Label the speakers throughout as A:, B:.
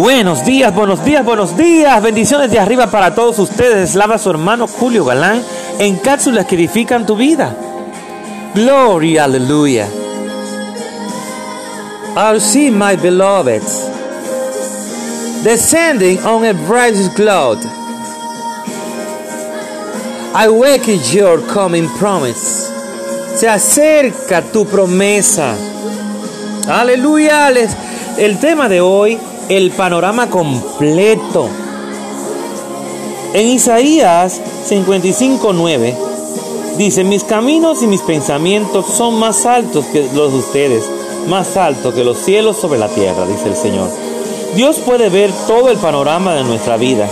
A: Buenos días, buenos días, buenos días. Bendiciones de arriba para todos ustedes. Lava su hermano Julio Galán en cápsulas que edifican tu vida. Gloria, aleluya. I'll see my beloved descending on a bright cloud. I wake your coming promise. Se acerca tu promesa. Aleluya. El tema de hoy, el panorama completo. En Isaías 55:9 dice, mis caminos y mis pensamientos son más altos que los de ustedes, más altos que los cielos sobre la tierra, dice el Señor. Dios puede ver todo el panorama de nuestra vida.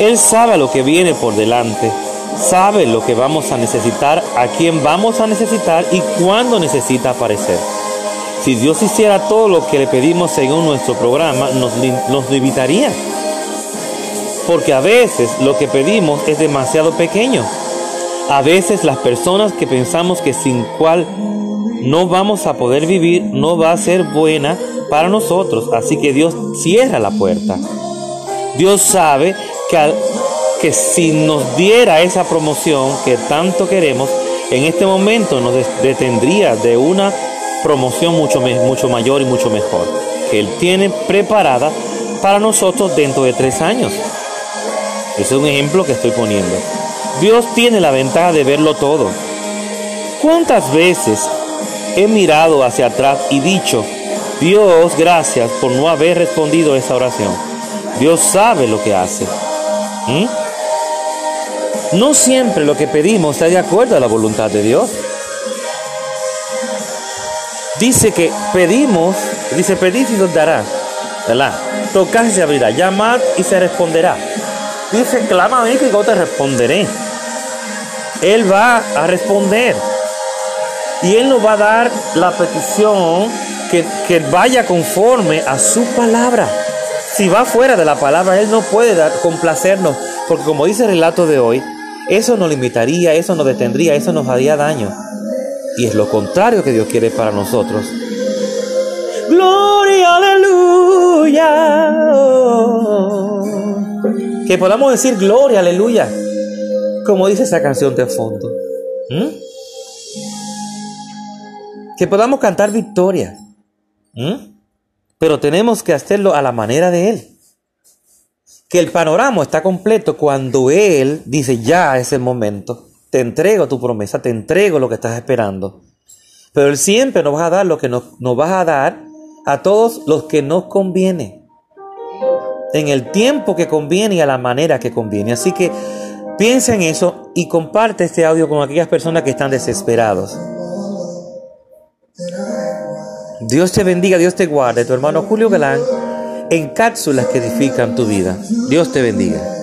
A: Él sabe lo que viene por delante, sabe lo que vamos a necesitar, a quién vamos a necesitar y cuándo necesita aparecer. Si Dios hiciera todo lo que le pedimos según nuestro programa, nos, nos limitaría. Porque a veces lo que pedimos es demasiado pequeño. A veces las personas que pensamos que sin cual no vamos a poder vivir no va a ser buena para nosotros. Así que Dios cierra la puerta. Dios sabe que, que si nos diera esa promoción que tanto queremos, en este momento nos detendría de una promoción mucho, mucho mayor y mucho mejor, que Él tiene preparada para nosotros dentro de tres años. Ese es un ejemplo que estoy poniendo. Dios tiene la ventaja de verlo todo. ¿Cuántas veces he mirado hacia atrás y dicho, Dios, gracias por no haber respondido a esa oración? Dios sabe lo que hace. ¿Mm? No siempre lo que pedimos está de acuerdo a la voluntad de Dios dice que pedimos, dice pedid y nos dará, ¿verdad? Tocad y se abrirá, llamad y se responderá. Dice, clama a mí que yo te responderé. Él va a responder. Y Él nos va a dar la petición que, que vaya conforme a su palabra. Si va fuera de la palabra, Él no puede dar, complacernos. Porque como dice el relato de hoy, eso nos limitaría, eso nos detendría, eso nos haría daño. Y es lo contrario que Dios quiere para nosotros. Gloria, aleluya. Que podamos decir gloria, aleluya. Como dice esa canción de fondo. ¿Mm? Que podamos cantar victoria. ¿Mm? Pero tenemos que hacerlo a la manera de Él. Que el panorama está completo cuando Él dice ya es el momento te entrego tu promesa, te entrego lo que estás esperando. Pero Él siempre nos va a dar lo que nos, nos va a dar a todos los que nos conviene. En el tiempo que conviene y a la manera que conviene. Así que piensa en eso y comparte este audio con aquellas personas que están desesperados. Dios te bendiga, Dios te guarde. Tu hermano Julio Galán en cápsulas que edifican tu vida. Dios te bendiga.